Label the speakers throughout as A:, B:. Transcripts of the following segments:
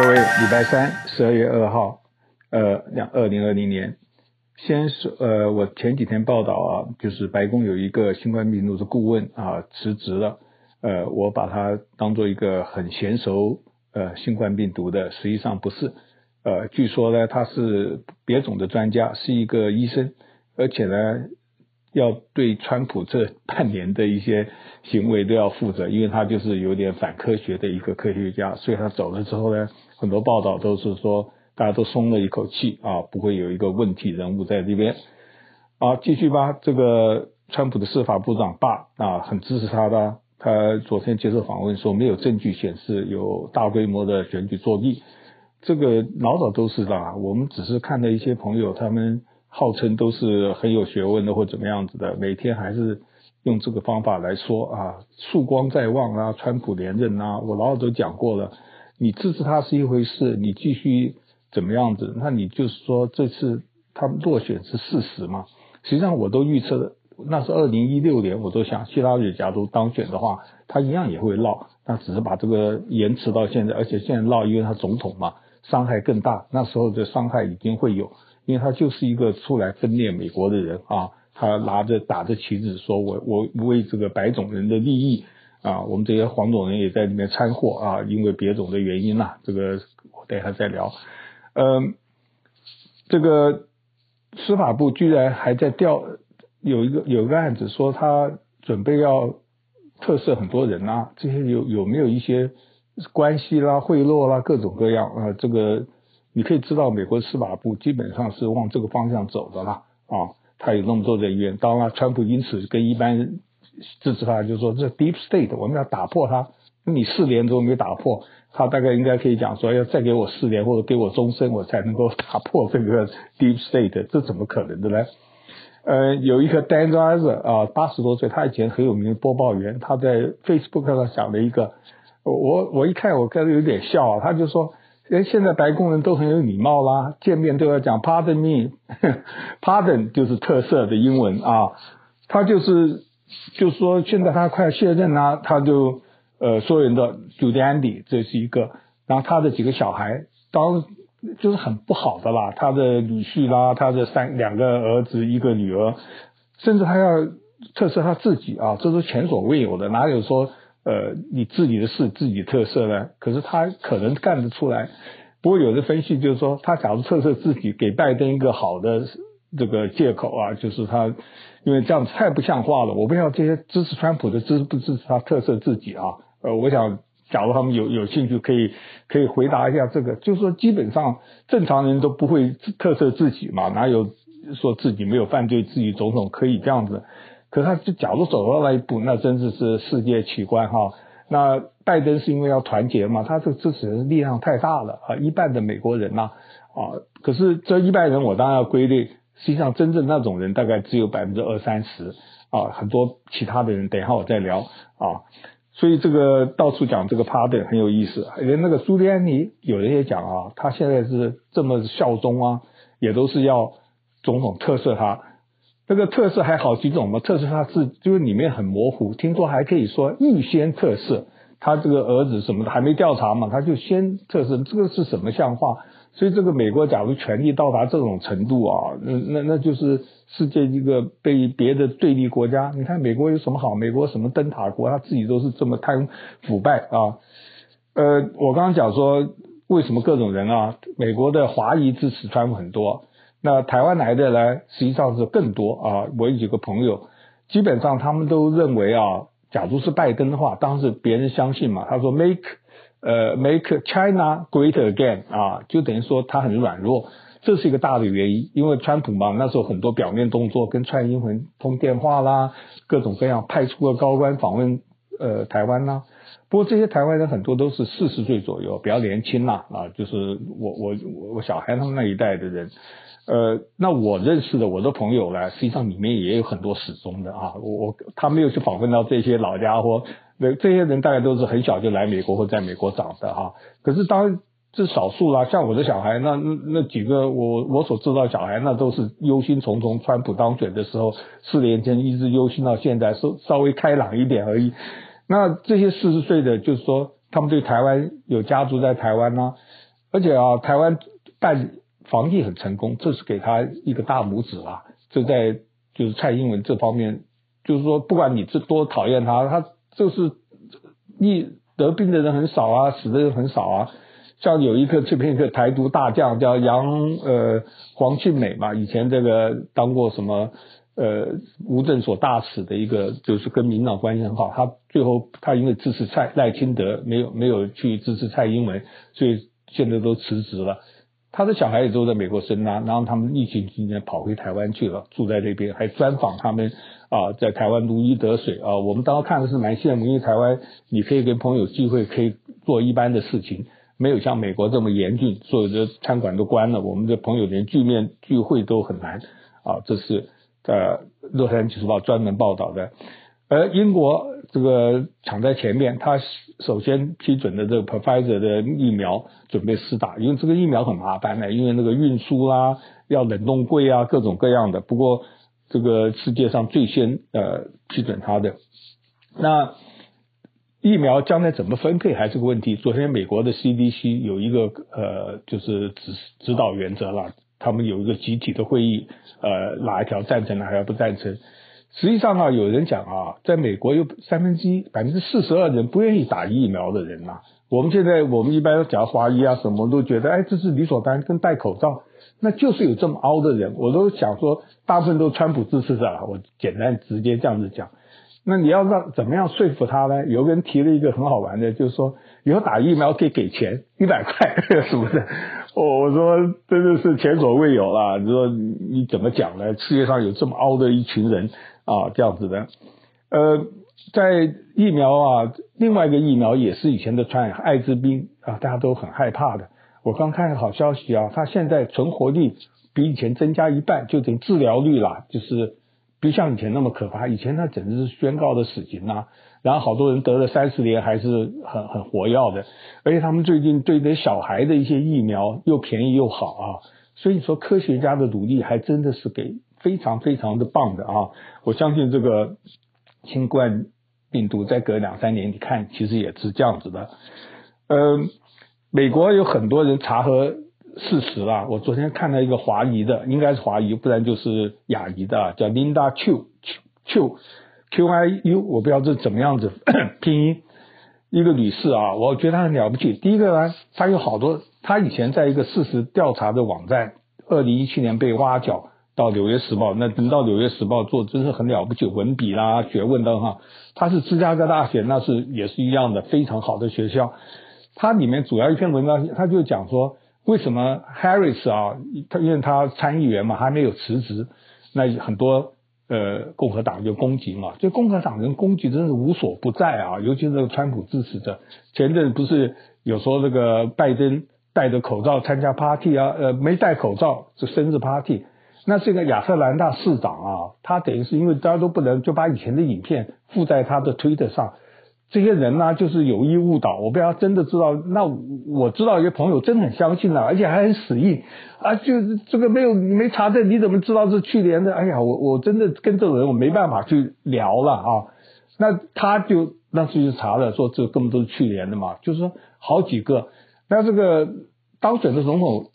A: 各位，礼拜三，十二月二号，呃，两二零二零年，先是呃，我前几天报道啊，就是白宫有一个新冠病毒的顾问啊辞职了，呃，我把他当做一个很娴熟呃新冠病毒的，实际上不是，呃，据说呢他是别种的专家，是一个医生，而且呢要对川普这半年的一些行为都要负责，因为他就是有点反科学的一个科学家，所以他走了之后呢。很多报道都是说，大家都松了一口气啊，不会有一个问题人物在这边。好，继续吧。这个川普的司法部长巴啊，很支持他的。他昨天接受访问说，没有证据显示有大规模的选举作弊。这个老早都是的，我们只是看到一些朋友，他们号称都是很有学问的或怎么样子的，每天还是用这个方法来说啊，曙光在望啊，川普连任啊。我老早都讲过了。你支持他是一回事，你继续怎么样子？那你就是说这次他落选是事实嘛？实际上我都预测的，那是二零一六年，我都想希拉里假如当选的话，他一样也会闹，那只是把这个延迟到现在，而且现在闹，因为他总统嘛，伤害更大。那时候的伤害已经会有，因为他就是一个出来分裂美国的人啊，他拿着打着旗子说我我为这个白种人的利益。啊，我们这些黄种人也在里面掺和啊，因为别种的原因呐、这个我等一下再聊。嗯，这个司法部居然还在调，有一个有一个案子说他准备要特赦很多人啊，这些有有没有一些关系啦、贿赂啦，各种各样啊？这个你可以知道，美国司法部基本上是往这个方向走的啦啊，他有那么多人员，当然川普因此跟一般。支持他，就是说这 deep state，我们要打破它。你四年都没打破，他大概应该可以讲说，要再给我四年或者给我终身，我才能够打破这个 deep state。这怎么可能的呢？呃，有一个 Dan Rather 啊，八十多岁，他以前很有名的播报员，他在 Facebook 上讲了一个，我我一看我开始有点笑啊，他就说，哎，现在白宫人都很有礼貌啦，见面都要讲 Pardon me，Pardon 就是特色的英文啊，他就是。就是说，现在他快要卸任啦，他就呃说人的 Giuliani 这是一个，然后他的几个小孩，当就是很不好的啦，他的女婿啦，他的三两个儿子一个女儿，甚至他要特赦他自己啊，这都前所未有的，哪有说呃你自己的事自己特赦呢？可是他可能干得出来，不过有的分析就是说，他假如特赦自己，给拜登一个好的。这个借口啊，就是他，因为这样子太不像话了。我不知道这些支持川普的支不支持他特赦自己啊？呃，我想，假如他们有有兴趣，可以可以回答一下这个。就是说，基本上正常人都不会特赦自己嘛，哪有说自己没有犯罪，自己总统可以这样子？可他就假如走到那一步，那真的是世界奇观哈。那拜登是因为要团结嘛，他这个支持人力量太大了啊，一半的美国人呐啊，啊，可是这一半人我当然要归类。实际上，真正那种人大概只有百分之二三十啊，很多其他的人，等一下我再聊啊。所以这个到处讲这个 pardon 很有意思，连那个朱利安尼有人也讲啊，他现在是这么效忠啊，也都是要总统特赦他。这个特赦还好几种嘛，特赦他是就是里面很模糊，听说还可以说预先特赦，他这个儿子什么的还没调查嘛，他就先特赦，这个是什么像话？所以，这个美国假如权力到达这种程度啊，那那那就是世界一个被别的对立国家。你看美国有什么好？美国什么灯塔国，他自己都是这么贪腐败啊。呃，我刚刚讲说，为什么各种人啊，美国的华裔支持川普很多，那台湾来的呢，实际上是更多啊。我有几个朋友，基本上他们都认为啊，假如是拜登的话，当时别人相信嘛，他说 make。呃，Make China Great Again 啊，就等于说他很软弱，这是一个大的原因。因为川普嘛，那时候很多表面动作，跟蔡英文通电话啦，各种各样，派出了高官访问呃台湾啦。不过这些台湾人很多都是四十岁左右，比较年轻啦啊，就是我我我小孩他们那一代的人。呃，那我认识的我的朋友呢，实际上里面也有很多始终的啊，我我他没有去访问到这些老家伙，那这些人大概都是很小就来美国或在美国长的哈。可是当然这少数啦，像我的小孩，那那几个我我所知道小孩，那都是忧心忡忡。川普当选的时候，四年前一直忧心到现在，稍稍微开朗一点而已。那这些四十岁的，就是说他们对台湾有家族在台湾呢。而且啊，台湾办防疫很成功，这是给他一个大拇指啊！这在就是蔡英文这方面，就是说，不管你这多讨厌他，他就是你得病的人很少啊，死的人很少啊。像有一个这边一个台独大将叫杨呃黄庆美嘛，以前这个当过什么呃无政所大使的一个，就是跟民党关系很好。他最后他因为支持蔡赖清德，没有没有去支持蔡英文，所以现在都辞职了。他的小孩也都在美国生啊，然后他们疫情期间跑回台湾去了，住在那边，还专访他们啊，在台湾如鱼得水啊。我们当时看的是蛮羡慕，因为台湾你可以跟朋友聚会，可以做一般的事情。没有像美国这么严峻，所有的餐馆都关了，我们的朋友连聚面聚会都很难啊。这是呃《洛杉矶时报》专门报道的。而英国这个抢在前面，他首先批准的这个 Pfizer 的疫苗准备施打，因为这个疫苗很麻烦的，因为那个运输啦，要冷冻柜啊，各种各样的。不过这个世界上最先呃批准他的那。疫苗将来怎么分配还是个问题。昨天美国的 CDC 有一个呃，就是指指导原则了，他们有一个集体的会议，呃，哪一条赞成，哪一条不赞成。实际上啊，有人讲啊，在美国有三分之一，百分之四十二人不愿意打疫苗的人呐、我们现在我们一般讲华裔啊，什么都觉得，哎，这是理所当然，跟戴口罩，那就是有这么凹的人。我都想说，大部分都川普支持者了，我简单直接这样子讲。那你要让怎么样说服他呢？有个人提了一个很好玩的，就是说以后打疫苗可以给钱一百块，是不是？哦，我说真的是前所未有啦。你说你怎么讲呢？世界上有这么凹的一群人啊，这样子的。呃，在疫苗啊，另外一个疫苗也是以前的传染艾滋病啊，大家都很害怕的。我刚看个好消息啊，它现在存活率比以前增加一半，就等于治疗率啦，就是。不像以前那么可怕，以前那简直是宣告的死刑呐、然后好多人得了三十年还是很很活跃的，而且他们最近对那小孩的一些疫苗又便宜又好啊，所以说科学家的努力还真的是给非常非常的棒的啊！我相信这个新冠病毒再隔两三年，你看其实也是这样子的。呃，美国有很多人查核。事实啦，我昨天看到一个华裔的，应该是华裔，不然就是亚裔的，叫 Linda Q Q Q I U，我不知道这怎么样子拼音。一个女士啊，我觉得她很了不起。第一个呢，她有好多，她以前在一个事实调查的网站，二零一七年被挖角到《纽约时报》，那等到《纽约时报》做，真是很了不起，文笔啦、学问的哈。她是芝加哥大学，那是也是一样的非常好的学校。它里面主要一篇文章，他就讲说。为什么 Harris 啊，他因为他参议员嘛，还没有辞职，那很多呃共和党就攻击嘛，就共和党人攻击真是无所不在啊，尤其是川普支持者。前阵不是有说那个拜登戴着口罩参加 party 啊，呃没戴口罩就生日 party，那这个亚特兰大市长啊，他等于是因为大家都不能就把以前的影片附在他的推特上。这些人呢、就是有意误导。我不要真的知道，那我知道一些朋友真的很相信了、而且还很死硬啊！就是这个没有没查证，你怎么知道是去年的？哎呀，我我真的跟这种人我没办法去聊了啊。那他就那时就查了，说这根本都是去年的嘛，就是说好几个。那这个当选的总统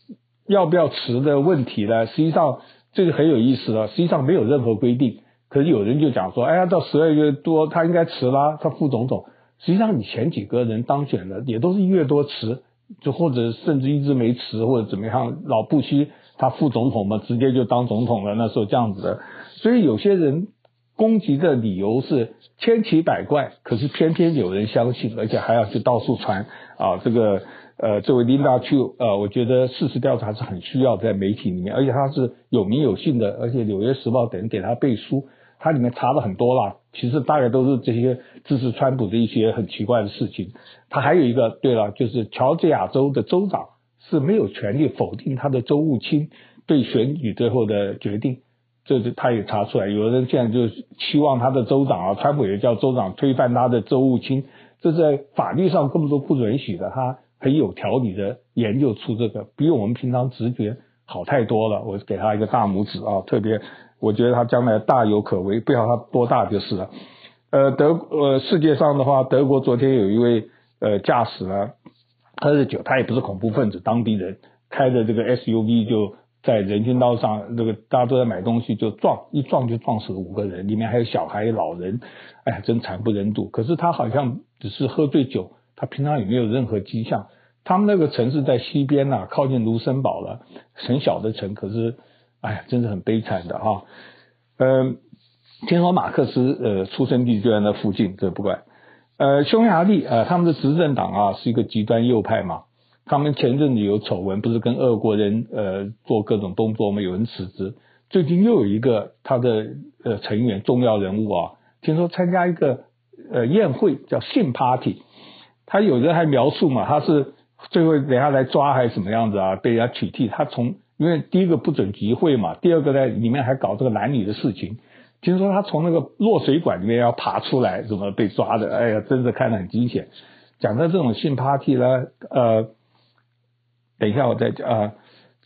A: 要不要辞的问题呢？实际上这个很有意思了，实际上没有任何规定。可是有人就讲说，哎呀，到十二月多他应该辞啦，他副总统。实际上你前几个人当选的也都是一月多辞，就或者甚至一直没辞或者怎么样。老布希他副总统嘛，直接就当总统了，那时候这样子的。所以有些人攻击的理由是千奇百怪，可是偏偏有人相信，而且还要去到处传啊。这个呃，这位 Linda Chu 呃，我觉得事实调查是很需要在媒体里面，而且他是有名有姓的，而且《纽约时报》等给他背书。它里面查了很多啦，其实大概都是这些支持川普的一些很奇怪的事情。他还有一个，对了，就是乔治亚州的州长是没有权利否定他的州务卿对选举最后的决定，这是他也查出来。有人现在就期望他的州长啊，川普也叫州长推翻他的州务卿，这在法律上根本都不允许的。他很有条理的研究出这个，比我们平常直觉好太多了。我给他一个大拇指啊，特别。我觉得他将来大有可为，不知道他多大就是了。呃，德呃世界上的话，德国昨天有一位呃驾驶呢，喝着酒，他也不是恐怖分子，当地人开着这个 SUV 就在人行道上，这个大家都在买东西，就撞一撞就撞死了五个人，里面还有小孩、老人，哎呀，真惨不忍睹。可是他好像只是喝醉酒，他平常也没有任何迹象。他们那个城市在西边呐、靠近卢森堡了，很小的城，可是，哎呀，真是很悲惨的哈。嗯、听说马克思呃出生地就在那附近，这不管。呃，匈牙利呃，他们的执政党啊是一个极端右派嘛，他们前阵子有丑闻，不是跟俄国人呃做各种动作吗？有人辞职，最近又有一个他的呃成员重要人物啊，听说参加一个呃宴会叫性 party，他有人还描述嘛，他是。最后等下来抓还是什么样子啊？被人家取缔，他从因为第一个不准集会嘛，第二个在里面还搞这个男女的事情。听说他从那个落水管里面要爬出来，怎么被抓的？哎呀，真的看得很惊险。讲到这种性 party 呢，呃，等一下我再讲啊、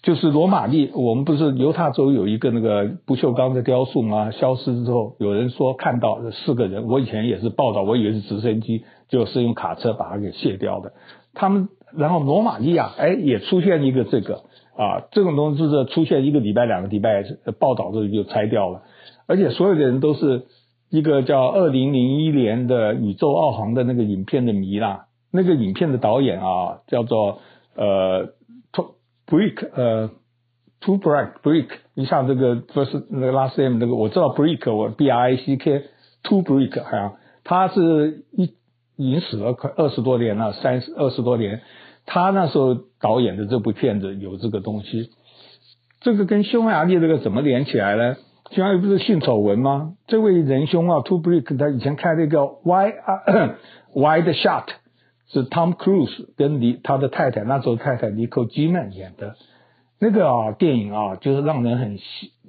A: 就是罗马利，我们不是犹他州有一个那个不锈钢的雕塑吗？消失之后，有人说看到四个人，我以前也是报道，我以为是直升机，就是用卡车把它给卸掉的。他们。然后罗马利亚，哎，也出现一个这个啊，这种东西就是出现一个礼拜、两个礼拜，报道这里就拆掉了。而且所有的人都是一个叫二零零一年的宇宙奥航的那个影片的迷啦。那个影片的导演啊，叫做呃，To Brick，呃，To Brick Brick，你像这个不是那个 Last name 那个，我知道 Brick，我 B R I C K，To Brick，好像他是一。已经死了快二十多年了，三十二十多年，他那时候导演的这部片子有这个东西，这个跟匈牙利这个怎么连起来呢？匈牙利不是性丑闻吗？这位仁兄啊，To Brick，他以前开了一个 Wide Shot，是 Tom Cruise 跟尼他的太太那时候太太妮可基曼演的那个啊电影啊，就是让人很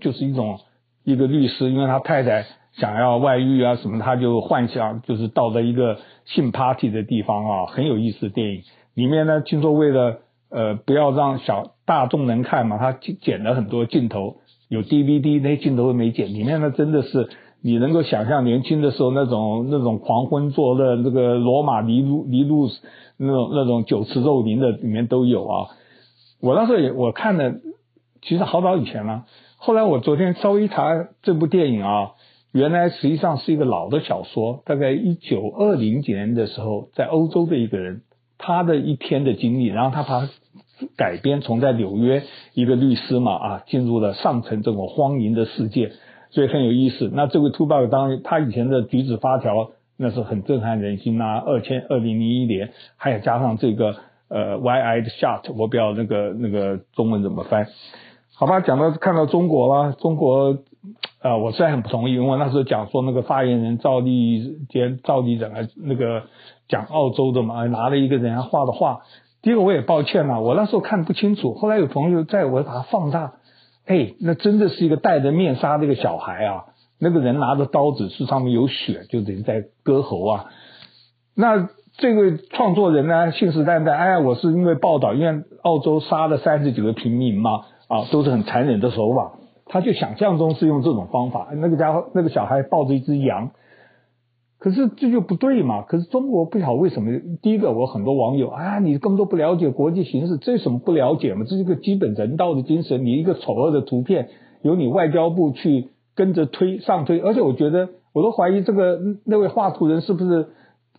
A: 就是一种一个律师，因为他太太。想要外遇啊什么，他就幻想就是到了一个性 party 的地方啊，很有意思的电影。里面呢，听说为了呃不要让小大众能看嘛，他剪了很多镜头，有 DVD 那些镜头都没剪。里面呢，真的是你能够想象年轻的时候那种那种狂欢作乐，那个罗马尼路尼禄那种那种酒池肉林的里面都有啊。我那时候也我看了，其实好早以前了。后来我昨天稍微一查这部电影啊。原来实际上是一个老的小说，大概一九二零年的时候，在欧洲的一个人他的一天的经历，然后他把改编，从在纽约一个律师嘛啊，进入了上层这种荒淫的世界，所以很有意思。那这位 Tupac 当然他以前的举止发条那是很震撼人心呐、啊。二千二零零一年，还有加上这个呃，Y I 的 Shot，我不知道那个那个中文怎么翻？好吧，讲到看到中国了，中国。啊、我虽然很不同意，因为我那时候讲说那个发言人赵立坚、赵立人啊，那个讲澳洲的嘛，拿了一个人家画的画。第一个我也抱歉了，我那时候看不清楚。后来有朋友在我把它放大，哎，那真的是一个戴着面纱的一个小孩啊，那个人拿着刀子，是上面有血，就等于在割喉啊。那这个创作人呢，信誓旦旦，哎，我是因为报道，因为澳洲杀了三十几个平民嘛，啊，都是很残忍的手法。他就想象中是用这种方法，那个家伙那个小孩抱着一只羊，可是这就不对嘛。可是中国不晓得为什么，第一个我很多网友啊，你根本都不了解国际形势，这有什么不了解嘛？这是一个基本人道的精神。你一个丑恶的图片，由你外交部去跟着推上推，而且我觉得我都怀疑这个那位画图人是不是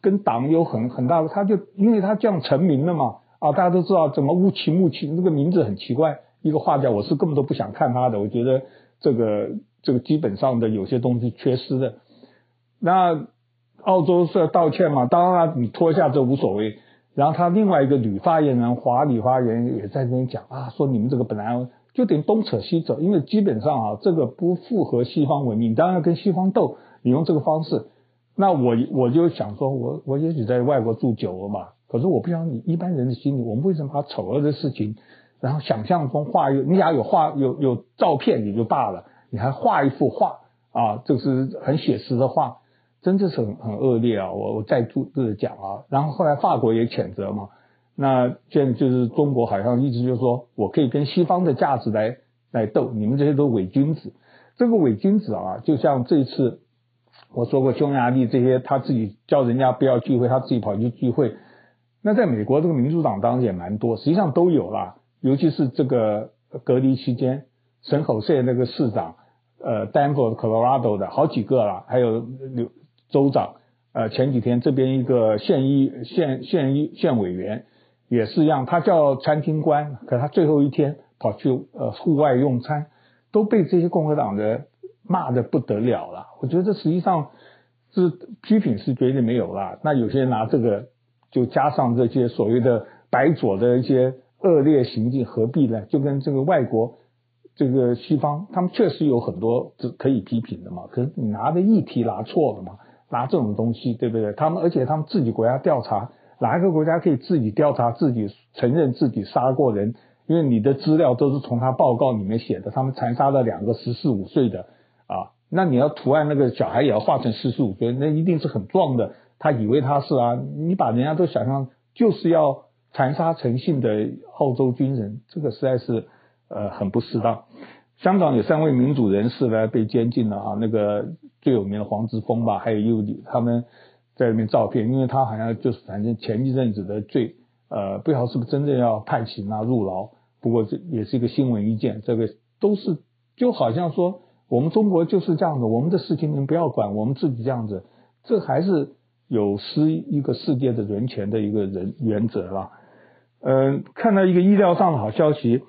A: 跟党有很很大的，他就因为他这样成名了嘛啊，大家都知道怎么乌奇木奇那个名字很奇怪。一个画家，我是根本都不想看他的。我觉得这个这个基本上的有些东西缺失的。那澳洲是要道歉嘛？当然，你脱下这无所谓。然后他另外一个女发言人华女发言人也在那边讲啊，说你们这个本来就等于东扯西扯，因为基本上啊，这个不符合西方文明。当然跟西方斗，你用这个方式，那我 我就想说，我我也许在外国住久了嘛，可是我不知道你一般人的心里，我们为什么把丑恶的事情？然后想象中画一，你俩有画有有照片也就罢了，你还画一幅画啊，这是很写实的画，真的是很很恶劣啊！我我再注这讲啊，然后后来法国也谴责嘛，那现在就是中国好像一直就说我可以跟西方的价值来来斗，你们这些都伪君子。这个伪君子啊，就像这次我说过匈牙利这些他自己叫人家不要聚会，他自己跑去聚会。那在美国，这个民主党当然也蛮多，实际上都有啦。尤其是这个隔离期间，圣荷西那个市长，呃丹佛 Colorado 的好几个啦，还有州长，呃，前几天这边一个县议县县议县委员也是一样，他叫餐厅官，可他最后一天跑去呃户外用餐，都被这些共和党的骂得不得了了。我觉得这实际上是批评是绝对没有啦。那有些人拿这个。就加上这些所谓的白左的一些恶劣行径，何必呢？就跟这个外国这个西方，他们确实有很多可以批评的嘛。可是你拿的议题拿错了嘛？拿这种东西，对不对？他们而且他们自己国家调查，哪一个国家可以自己调查自己承认自己杀过人？因为你的资料都是从他报告里面写的，他们残杀了两个十四五岁的啊，那你要图案那个小孩也要画成十四五岁，那一定是很壮的。他以为他是啊，你把人家都想象就是要残杀诚信的澳洲军人，这个实在是呃很不适当。香港有三位民主人士呢被监禁了啊，那个最有名的黄之锋吧，还有尤里，他们在里面照片，因为他好像就是反正前一阵子的罪，呃，不晓得是不是真正要判刑啊入牢，不过这也是一个新闻一件，这个都是就好像说我们中国就是这样子，我们的事情你们不要管，我们自己这样子，这还是。有失一个世界的人权的一个人原则了。嗯、看到一个医疗上的好消息，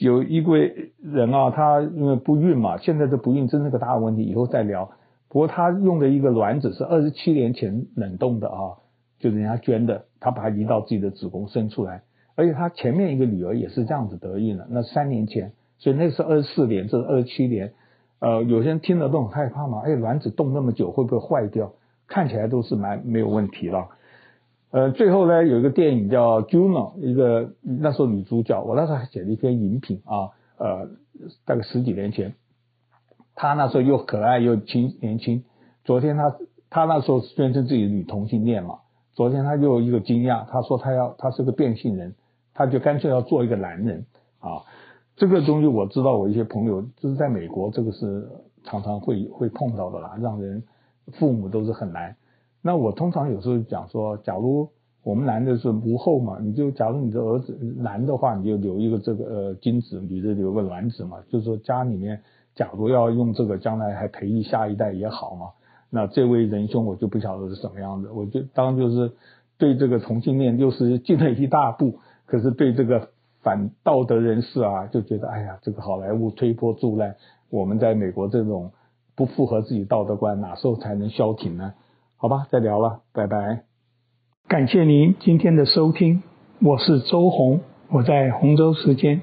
A: 有一位人啊，他因为不孕嘛，现在这不孕真是个大问题，以后再聊。不过他用的一个卵子是二十七年前冷冻的啊，就人家捐的，他把它移到自己的子宫生出来，而且他前面一个女儿也是这样子得孕了，那三年前，所以那是二十四年，这是二十七年。呃，有些人听了都很害怕嘛，哎，卵子冻那么久会不会坏掉？看起来都是蛮没有问题了，呃，最后呢，有一个电影叫《Juno》，一个那时候女主角，我那时候还写了一篇影评啊，呃，大概十几年前，她那时候又可爱又轻年轻。昨天她她那时候宣称自己女同性恋嘛，昨天她又一个惊讶，她说她要她是个变性人，她就干脆要做一个男人啊。这个东西我知道，我一些朋友就是在美国，这个是常常会会碰到的啦，让人。父母都是很难，那我通常有时候讲说，假如我们男的是无后嘛，你就假如你的儿子男的话，你就留一个这个呃精子，女的留个卵子嘛，就是说家里面假如要用这个，将来还培育下一代也好嘛。那这位仁兄我就不晓得是什么样子，我就当就是对这个同性恋又是进了一大步，可是对这个反道德人士啊，就觉得哎呀，这个好莱坞推波助澜，我们在美国这种。不符合自己道德观，哪时候才能消停呢？好吧，再聊了，拜拜。感谢您今天的收听，我是周红，我在洪州时间。